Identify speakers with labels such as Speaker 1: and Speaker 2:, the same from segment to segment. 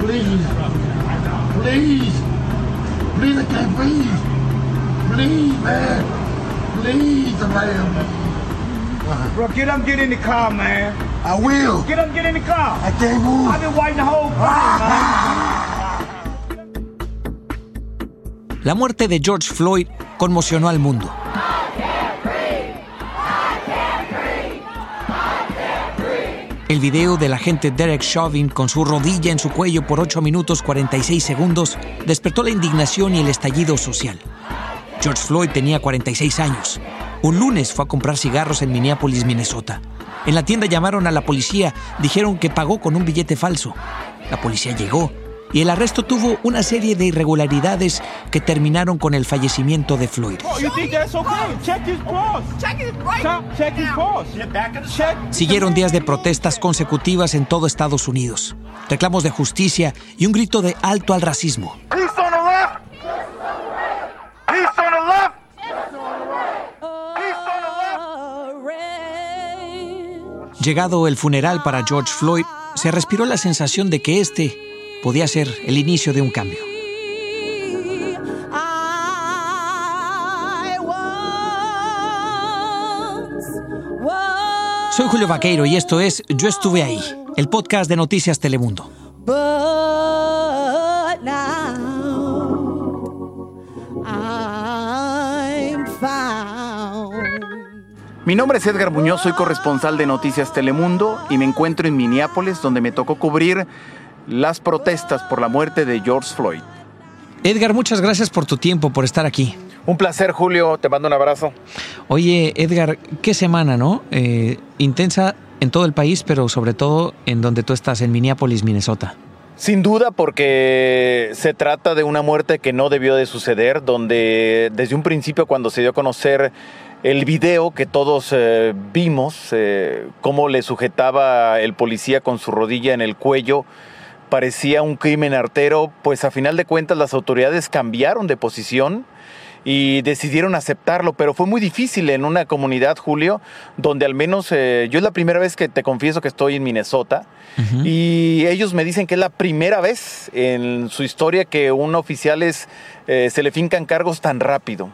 Speaker 1: Please. Please. Please, I can't breathe. Please, man. Please, man.
Speaker 2: Bro, get up, get in the car, man.
Speaker 1: I will.
Speaker 2: Get up, get in the car.
Speaker 1: I can't move.
Speaker 2: I've been waiting the whole time, man.
Speaker 3: La muerte de George Floyd conmocionó al mundo. El video del agente Derek Chauvin con su rodilla en su cuello por 8 minutos 46 segundos despertó la indignación y el estallido social. George Floyd tenía 46 años. Un lunes fue a comprar cigarros en Minneapolis, Minnesota. En la tienda llamaron a la policía, dijeron que pagó con un billete falso. La policía llegó y el arresto tuvo una serie de irregularidades que terminaron con el fallecimiento de Floyd. Siguieron días de protestas consecutivas en todo Estados Unidos, reclamos de justicia y un grito de alto al racismo. Llegado el funeral para George Floyd, se respiró la sensación de que este podía ser el inicio de un cambio. Soy Julio Vaqueiro y esto es Yo estuve ahí, el podcast de Noticias Telemundo.
Speaker 4: Mi nombre es Edgar Muñoz, soy corresponsal de Noticias Telemundo y me encuentro en Minneapolis donde me tocó cubrir las protestas por la muerte de George Floyd.
Speaker 3: Edgar, muchas gracias por tu tiempo, por estar aquí.
Speaker 4: Un placer Julio, te mando un abrazo.
Speaker 3: Oye, Edgar, qué semana, ¿no? Eh, intensa en todo el país, pero sobre todo en donde tú estás, en Minneapolis, Minnesota.
Speaker 4: Sin duda porque se trata de una muerte que no debió de suceder, donde desde un principio cuando se dio a conocer el video que todos eh, vimos, eh, cómo le sujetaba el policía con su rodilla en el cuello, parecía un crimen artero, pues a final de cuentas las autoridades cambiaron de posición y decidieron aceptarlo, pero fue muy difícil en una comunidad, Julio, donde al menos eh, yo es la primera vez que te confieso que estoy en Minnesota y ellos me dicen que es la primera vez en su historia que un oficial es, eh, se le fincan cargos tan rápido.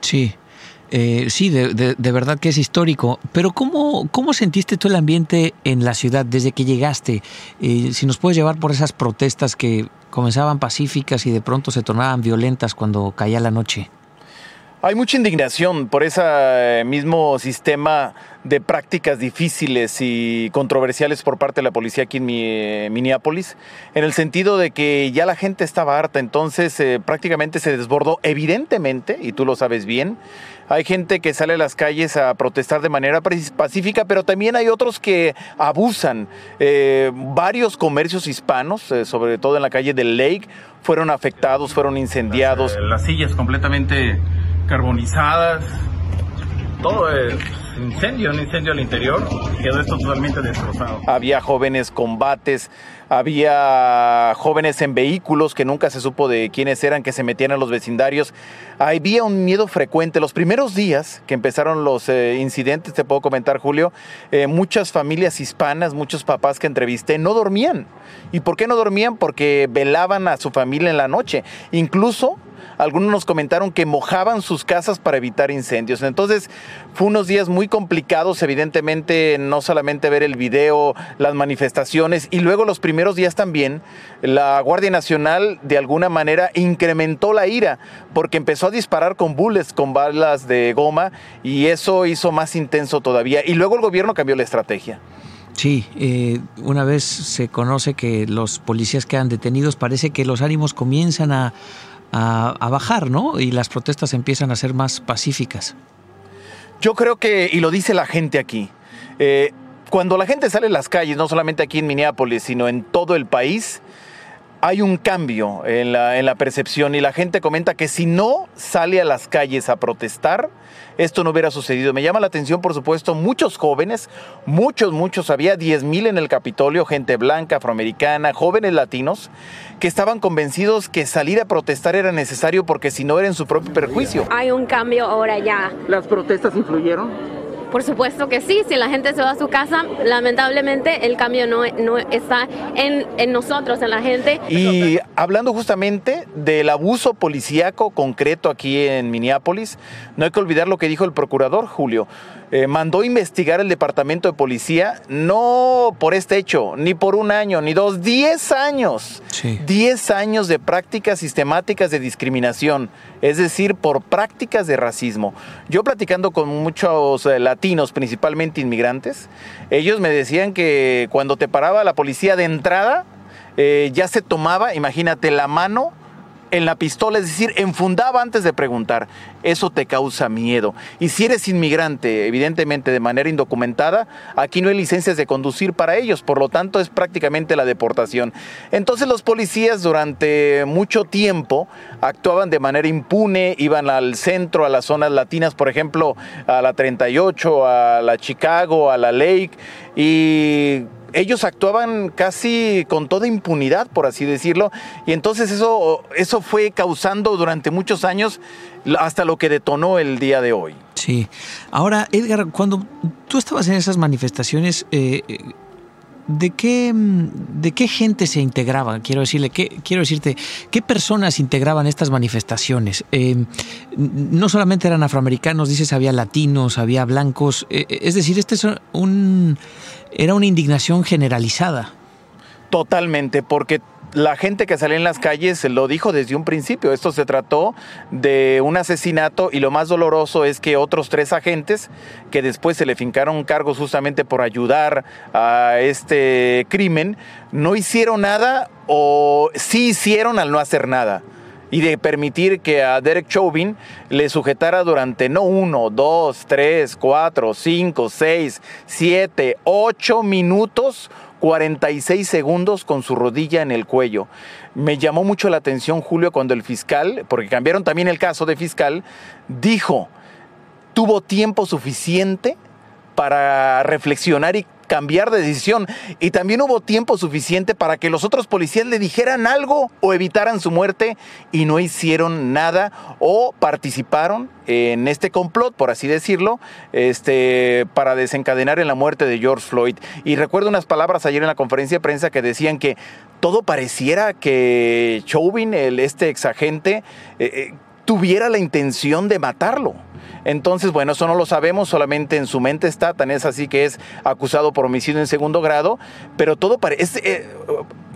Speaker 3: Sí, eh, sí, de, de- verdad que es histórico. Pero ¿cómo, ¿cómo sentiste tú el ambiente en la ciudad desde que llegaste? Eh, si nos puedes llevar por esas protestas que comenzaban pacíficas y de pronto se tornaban violentas cuando caía la noche.
Speaker 4: Hay mucha indignación por ese eh, mismo sistema de prácticas difíciles y controversiales por parte de la policía aquí en eh, Minneapolis, en el sentido de que ya la gente estaba harta, entonces eh, prácticamente se desbordó evidentemente, y tú lo sabes bien, hay gente que sale a las calles a protestar de manera pacífica, pero también hay otros que abusan. Eh, varios comercios hispanos, sobre todo en la calle del Lake, fueron afectados, fueron incendiados.
Speaker 5: Las sillas completamente carbonizadas. Todo es incendio, un incendio al interior. Quedó esto totalmente destrozado.
Speaker 4: había jóvenes combates, había jóvenes en vehículos que nunca se supo de quiénes eran, que se metían a los vecindarios. Había un miedo frecuente. Los primeros días que empezaron los eh, incidentes, te puedo comentar, Julio, eh, muchas familias hispanas, muchos papás que entrevisté no dormían. ¿Y por qué no dormían? Porque velaban a su familia en la noche. Incluso algunos nos comentaron que mojaban sus casas para evitar incendios. Entonces, fue unos días muy complicados, evidentemente, no solamente ver el video, las manifestaciones, y luego los primeros días también, la Guardia Nacional de alguna manera incrementó la ira, porque empezó a disparar con bullets, con balas de goma, y eso hizo más intenso todavía. Y luego el gobierno cambió la estrategia.
Speaker 3: Sí, eh, una vez se conoce que los policías quedan detenidos, parece que los ánimos comienzan a, a- bajar, ¿no? Y las protestas empiezan a ser más pacíficas.
Speaker 4: Yo creo que, y lo dice la gente aquí, eh, cuando la gente sale a las calles, no solamente aquí en Minneapolis, sino en todo el país, hay un cambio en la, en la percepción y la gente comenta que si no sale a las calles a protestar, esto no hubiera sucedido. Me llama la atención, por supuesto, muchos jóvenes, muchos, muchos, había 10 mil en el Capitolio, gente blanca, afroamericana, jóvenes latinos, que estaban convencidos que salir a protestar era necesario porque si no era en su propio perjuicio.
Speaker 6: Hay un cambio ahora ya.
Speaker 4: ¿Las protestas influyeron?
Speaker 7: Por supuesto que sí, si la gente se va a su casa, lamentablemente el cambio no, no está en, en nosotros, en la gente.
Speaker 4: Y hablando justamente del abuso policíaco concreto aquí en Minneapolis, no hay que olvidar lo que dijo el procurador Julio. Eh, mandó investigar el departamento de policía, no por este hecho, ni por un año, ni dos, diez años.
Speaker 3: Sí.
Speaker 4: Diez años de prácticas sistemáticas de discriminación, es decir, por prácticas de racismo. Yo platicando con muchos eh, latinos, principalmente inmigrantes, ellos me decían que cuando te paraba la policía de entrada, eh, ya se tomaba, imagínate, la mano en la pistola, es decir, enfundaba antes de preguntar. Eso te causa miedo. Y si eres inmigrante, evidentemente de manera indocumentada, aquí no hay licencias de conducir para ellos, por lo tanto es prácticamente la deportación. Entonces los policías durante mucho tiempo actuaban de manera impune, iban al centro, a las zonas latinas, por ejemplo, a la 38, a la Chicago, a la Lake, y ellos actuaban casi con toda impunidad, por así decirlo, y entonces eso, eso fue causando durante muchos años hasta lo que detonó el día de hoy.
Speaker 3: Sí. Ahora, Edgar, cuando tú estabas en esas manifestaciones, eh, ¿de, qué, ¿de qué gente se integraba? Quiero decirle, ¿qué, quiero decirte, ¿qué personas integraban estas manifestaciones? Eh, no solamente eran afroamericanos, dices, había latinos, había blancos, eh, es decir, este es un era una indignación generalizada.
Speaker 4: Totalmente, porque la gente que salía en las calles lo dijo desde un principio. Esto se trató de un asesinato y lo más doloroso es que otros tres agentes que después se le fincaron cargos justamente por ayudar a este crimen no hicieron nada o sí hicieron al no hacer nada y de permitir que a Derek Chauvin le sujetara durante no uno, dos, tres, cuatro, cinco, seis, siete, ocho minutos 46 segundos con su rodilla en el cuello. Me llamó mucho la atención, Julio, cuando el fiscal, porque cambiaron también el caso de fiscal, dijo, tuvo tiempo suficiente para reflexionar y cambiar de decisión. Y también hubo tiempo suficiente para que los otros policías le dijeran algo o evitaran su muerte y no hicieron nada o participaron en este complot, por así decirlo, este, para desencadenar en la muerte de George Floyd. Y recuerdo unas palabras ayer en la conferencia de prensa que decían que todo pareciera que Chauvin, el, este exagente, eh, eh, tuviera la intención de matarlo. Entonces, bueno, eso no lo sabemos, solamente en su mente está, tan es así que es acusado por homicidio en segundo grado, pero todo parece... Eh,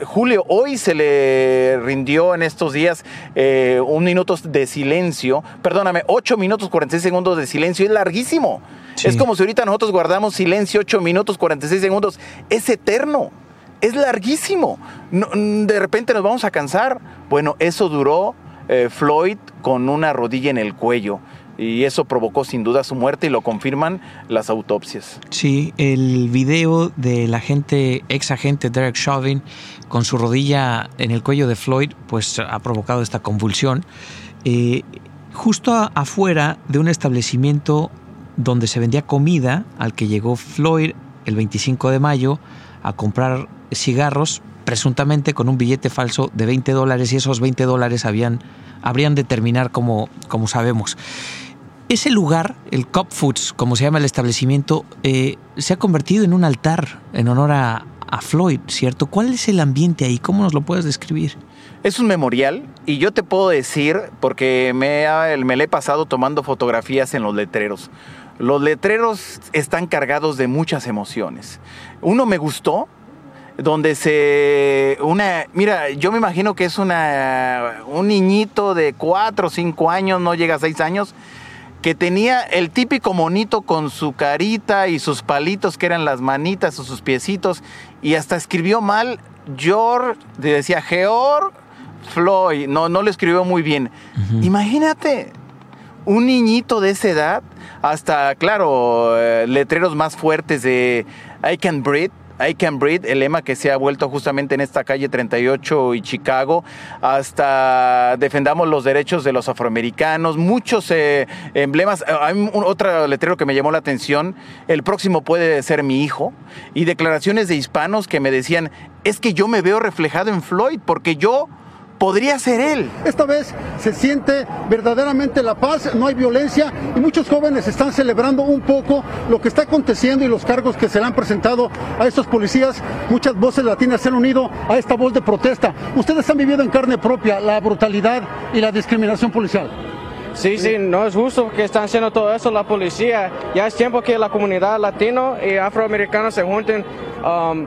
Speaker 4: Julio, hoy se le rindió en estos días eh, un minuto de silencio, perdóname, ocho minutos 46 segundos de silencio, es larguísimo.
Speaker 3: Sí.
Speaker 4: Es como si ahorita nosotros guardamos silencio ocho minutos 46 segundos, es eterno. Es larguísimo. No, de repente nos vamos a cansar. Bueno, eso duró eh, Floyd con una rodilla en el cuello y eso provocó sin duda su muerte y lo confirman las autopsias.
Speaker 3: Sí, el video del agente, ex agente Derek Chauvin con su rodilla en el cuello de Floyd, pues ha provocado esta convulsión. Eh, justo afuera de un establecimiento donde se vendía comida al que llegó Floyd el 25 de mayo a comprar cigarros, presuntamente con un billete falso de 20 dólares y esos 20 dólares habían, habrían de terminar como, como sabemos. Ese lugar, el Cop Foods, como se llama el establecimiento, eh, se ha convertido en un altar en honor a, Floyd, ¿cierto? ¿Cuál es el ambiente ahí? ¿Cómo nos lo puedes describir?
Speaker 4: Es un memorial y yo te puedo decir, porque me, me le he pasado tomando fotografías en los letreros. Los letreros están cargados de muchas emociones. Uno me gustó, donde se una mira yo me imagino que es una un niñito de cuatro o cinco años no llega a seis años que tenía el típico monito con su carita y sus palitos que eran las manitas o sus piecitos y hasta escribió mal George decía George Floyd no no lo escribió muy bien uh -huh. imagínate un niñito de esa edad hasta claro eh, letreros más fuertes de I can breathe I Can Breathe, el lema que se ha vuelto justamente en esta calle 38 y Chicago, hasta defendamos los derechos de los afroamericanos, muchos eh, emblemas. Hay un, otro letrero que me llamó la atención, el próximo puede ser mi hijo, y declaraciones de hispanos que me decían, es que yo me veo reflejado en Floyd, porque yo podría ser él.
Speaker 6: Esta vez se siente verdaderamente la paz, no hay violencia y muchos jóvenes están celebrando un poco lo que está aconteciendo y los cargos que se le han presentado a estos policías. Muchas voces latinas se han unido a esta voz de protesta. Ustedes han vivido en carne propia la brutalidad y la discriminación policial.
Speaker 8: Sí, sí, no es justo que están haciendo todo eso la policía. Ya es tiempo que la comunidad latino y afroamericana se junten, um,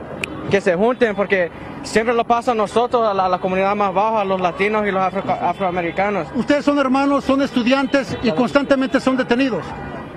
Speaker 8: que se junten, porque siempre lo pasa a nosotros, a la, comunidad más baja, a los latinos y los afroamericanos.
Speaker 6: Ustedes son hermanos, son estudiantes y constantemente son detenidos.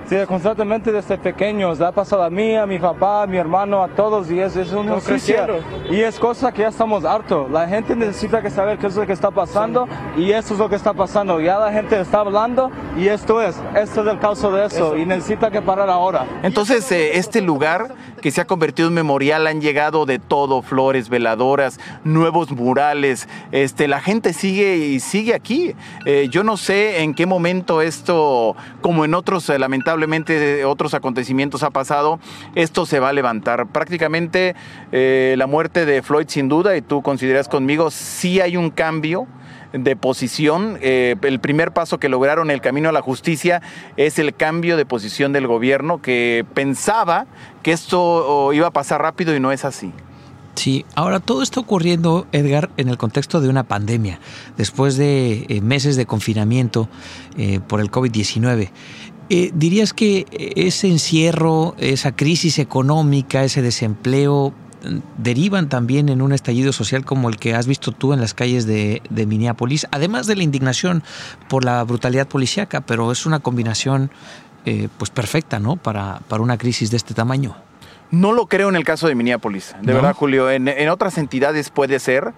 Speaker 9: Sí, constantemente desde pequeños. Ha pasado a mí, a mi papá, a mi hermano, a todos y es, es una justicia. Y es cosa que ya estamos hartos. La gente necesita que saber qué es lo que está pasando y esto es lo que está pasando. Ya la gente está hablando y esto es, esto es el caso de eso, y necesita que parar ahora.
Speaker 4: Entonces, eh, este lugar que se ha convertido en memorial han llegado de todo, flores, veladoras, nuevos murales. Este, la gente sigue y sigue aquí. Eh, yo no sé en qué momento esto, como en otros, eh, lamentablemente, otros acontecimientos ha pasado, esto se va a levantar. Prácticamente eh, la muerte de Floyd sin duda, y tú consideras conmigo, sí hay un cambio de posición. Eh, el primer paso que lograron el camino a la justicia es el cambio de posición del gobierno que pensaba que esto iba a pasar rápido y no es así.
Speaker 3: Sí, ahora todo está ocurriendo, Edgar, en el contexto de una pandemia, después de eh, meses de confinamiento por el COVID-19. Eh, ¿Dirías que ese encierro, esa crisis económica, ese desempleo, derivan también en un estallido social como el que has visto tú en las calles de, Minneapolis, además de la indignación por la brutalidad policíaca, pero es una combinación eh, pues perfecta, ¿no? Para, para una crisis de este tamaño.
Speaker 4: No lo creo en el caso de Minneapolis, de verdad, Julio. En, en, otras entidades puede ser,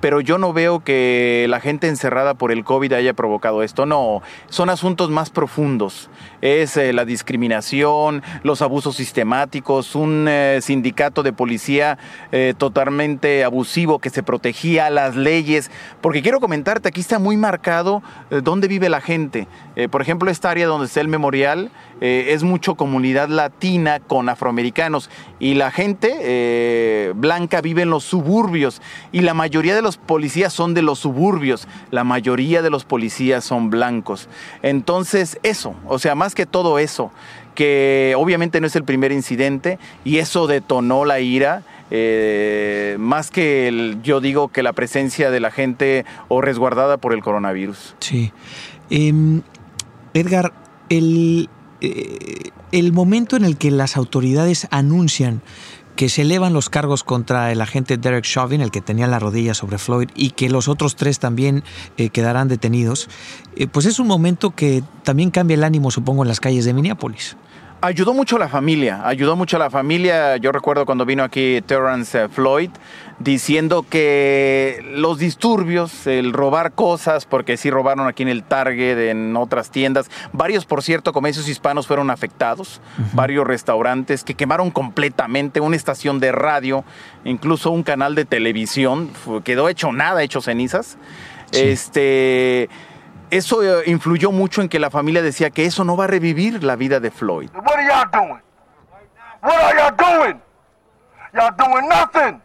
Speaker 4: pero yo no veo que la gente encerrada por el COVID haya provocado esto. No, son asuntos más profundos. Es eh, la discriminación, los abusos sistemáticos, un eh, sindicato de policía eh, totalmente abusivo que se protegía las leyes. Porque quiero comentarte, aquí está muy marcado dónde vive la gente. por ejemplo, esta área donde está el memorial es mucho comunidad latina con afroamericanos y la gente blanca vive en los suburbios y la mayoría de los policías son de los suburbios, la mayoría de los policías son blancos. Entonces, eso, o sea, más que todo eso, que obviamente no es el primer incidente y eso detonó la ira. Eh, más que yo digo que la presencia de la gente o resguardada por el coronavirus.
Speaker 3: Sí. Em, Edgar, el, eh, el momento en el que las autoridades anuncian que se elevan los cargos contra el agente Derek Chauvin, el que tenía la rodilla sobre Floyd, y que los otros tres también eh, quedarán detenidos, eh, pues es un momento que también cambia el ánimo, supongo, en las calles de Minneapolis
Speaker 4: ayudó mucho a la familia, ayudó mucho a la familia. Yo recuerdo cuando vino aquí Terrence Floyd diciendo que los disturbios, el robar cosas, porque sí robaron aquí en el Target, en otras tiendas, varios, por cierto, comercios hispanos fueron afectados, varios restaurantes que quemaron completamente, una estación de radio, incluso un canal de televisión, quedó hecho nada, hecho cenizas. Este eso eh, influyó mucho en que la familia decía que eso no va a revivir la vida de Floyd.
Speaker 1: What are y'all doing? What are y'all doing? Y'all doing nothing.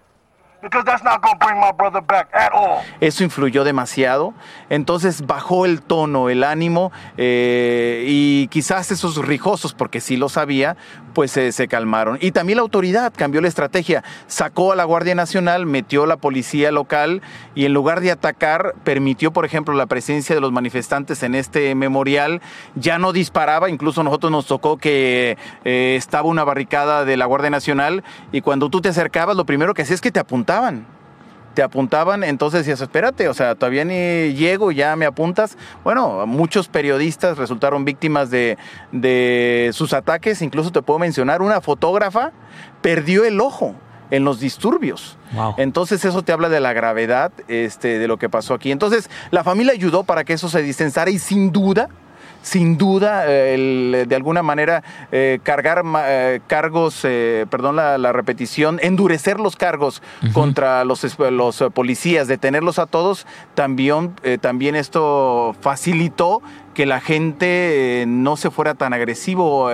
Speaker 4: Eso influyó demasiado. Entonces bajó el tono, el ánimo eh, y quizás esos rijosos, porque sí lo sabía, pues se calmaron. Y también la autoridad cambió la estrategia. Sacó a la Guardia Nacional, metió la policía local y en lugar de atacar, permitió, por ejemplo, la presencia de los manifestantes en este memorial. Ya no disparaba, incluso a nosotros nos tocó que eh, estaba una barricada de la Guardia Nacional y cuando tú te acercabas, lo primero que hacía es que te apuntaban te apuntaban, entonces decías, espérate, o sea, todavía ni llego, ya me apuntas. Bueno, muchos periodistas resultaron víctimas de, sus ataques, incluso te puedo mencionar, una fotógrafa perdió el ojo en los disturbios. Entonces eso te habla de la gravedad este, de lo que pasó aquí. Entonces la familia ayudó para que eso se distensara y sin duda sin duda, de alguna manera, eh, cargar eh, cargos, eh, perdón la, repetición, endurecer los cargos contra los, los policías, detenerlos a todos, también, también esto facilitó que la gente no se fuera tan agresivo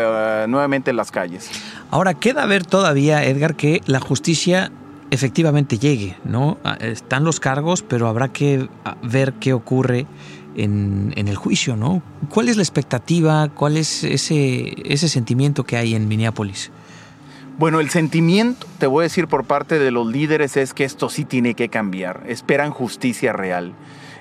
Speaker 4: nuevamente en las calles.
Speaker 3: Ahora, queda ver todavía, Edgar, que la justicia efectivamente llegue, ¿no? Ah, están los cargos, pero habrá que ah, ver qué ocurre en, el juicio, ¿no? ¿Cuál es la expectativa? ¿Cuál es ese, ese sentimiento que hay en Minneapolis?
Speaker 4: Bueno, el sentimiento, te voy a decir por parte de los líderes, es que esto sí tiene que cambiar. Esperan justicia real.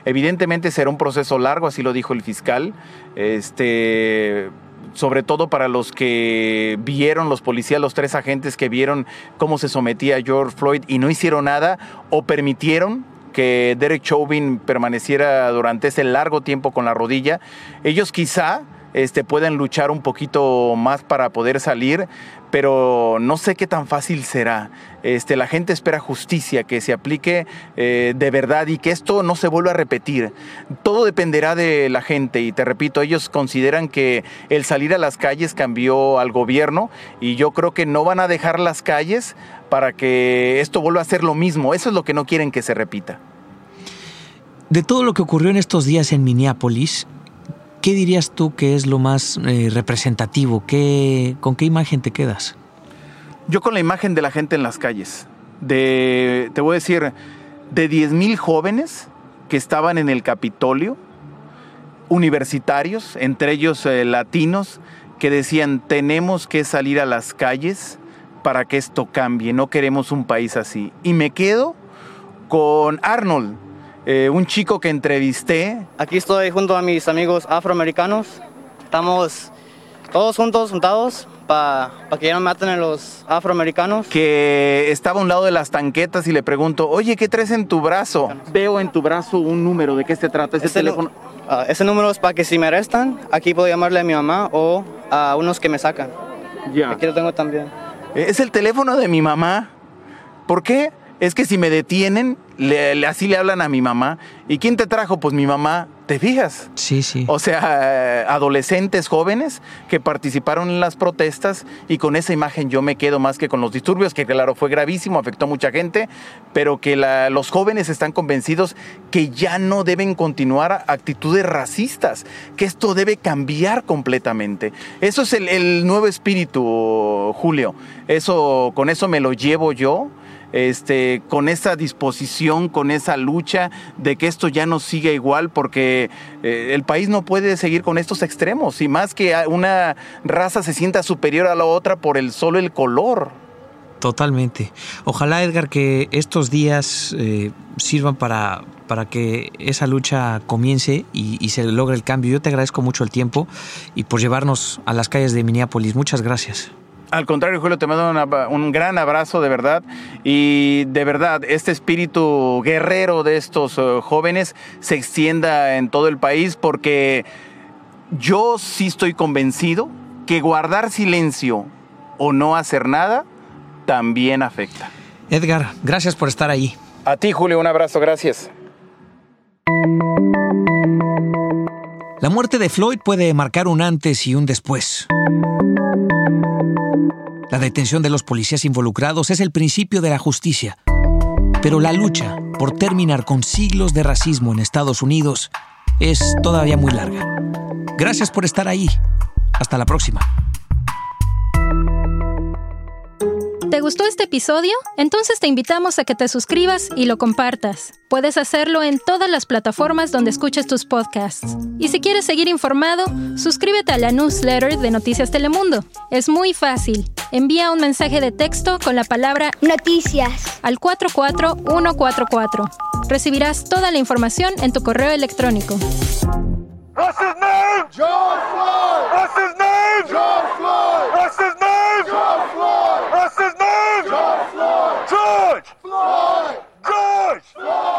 Speaker 4: Evidentemente será un proceso largo, así lo dijo el fiscal. Este, sobre todo para los que vieron, los policías, los tres agentes que vieron cómo se sometía George Floyd y no hicieron nada o permitieron que Derek Chauvin permaneciera durante ese largo tiempo con la rodilla, ellos quizá este, pueden luchar un poquito más para poder salir, pero no sé qué tan fácil será. Este, la gente espera justicia, que se aplique eh, de verdad y que esto no se vuelva a repetir. Todo dependerá de la gente y te repito, ellos consideran que el salir a las calles cambió al gobierno y yo creo que no van a dejar las calles para que esto vuelva a ser lo mismo. Eso es lo que no quieren que se repita.
Speaker 3: De todo lo que ocurrió en estos días en Minneapolis, ¿qué dirías tú que es lo más eh, representativo? ¿Qué, ¿Con qué imagen te quedas?
Speaker 4: Yo con la imagen de la gente en las calles. De, te voy a decir, de 10.000 jóvenes que estaban en el Capitolio, universitarios, entre ellos eh, latinos, que decían, tenemos que salir a las calles para que esto cambie, no queremos un país así. Y me quedo con Arnold, eh, un chico que entrevisté.
Speaker 10: Aquí estoy junto a mis amigos afroamericanos. Estamos todos juntos, juntados, para que ya no maten a los afroamericanos.
Speaker 4: Que estaba a un lado de las tanquetas y le pregunto, oye, ¿qué traes en tu brazo? Veo en tu brazo un número, ¿de qué se trata ese, teléfono?
Speaker 10: Ah, ese número es para que si me arrestan, aquí puedo llamarle a mi mamá o a unos que me sacan. Ya. Aquí lo tengo también.
Speaker 4: Es el teléfono de mi mamá. ¿Por qué? Es que si me detienen, así le hablan a mi mamá. ¿Y quién te trajo? Pues mi mamá. ¿Te fijas?
Speaker 3: Sí, sí.
Speaker 4: O sea, adolescentes jóvenes que participaron en las protestas y con esa imagen yo me quedo más que con los disturbios, que claro, fue gravísimo, afectó a mucha gente, pero que los jóvenes están convencidos que ya no deben continuar actitudes racistas, que esto debe cambiar completamente. Eso es el, el nuevo espíritu, Julio. Eso, con eso me lo llevo yo este, con esa disposición, con esa lucha de que esto ya no siga igual, porque eh, el país no puede seguir con estos extremos, y más que una raza se sienta superior a la otra por el solo el color.
Speaker 3: Totalmente. Ojalá, Edgar, que estos días eh, sirvan para, para que esa lucha comience y, y, se logre el cambio. Yo te agradezco mucho el tiempo y por llevarnos a las calles de Minneapolis. Muchas gracias.
Speaker 4: Al contrario, Julio, te mando un gran abrazo de verdad y de verdad este espíritu guerrero de estos eh, jóvenes se extienda en todo el país porque yo sí estoy convencido que guardar silencio o no hacer nada también afecta.
Speaker 3: Edgar, gracias por estar ahí.
Speaker 4: A ti, Julio, un abrazo, gracias.
Speaker 3: La muerte de Floyd puede marcar un antes y un después. La detención de los policías involucrados es el principio de la justicia. Pero la lucha por terminar con siglos de racismo en Estados Unidos es todavía muy larga. Gracias por estar ahí. Hasta la próxima.
Speaker 11: ¿Te gustó este episodio? Entonces te invitamos a que te suscribas y lo compartas. Puedes hacerlo en todas las plataformas donde escuches tus podcasts. Y si quieres seguir informado, suscríbete a la newsletter de Noticias Telemundo. Es muy fácil. Envía un mensaje de texto con la palabra Noticias al 44144. Recibirás toda la información en tu correo electrónico.
Speaker 1: What's his name? George Floyd. What's his name? George Floyd. What's his Oh!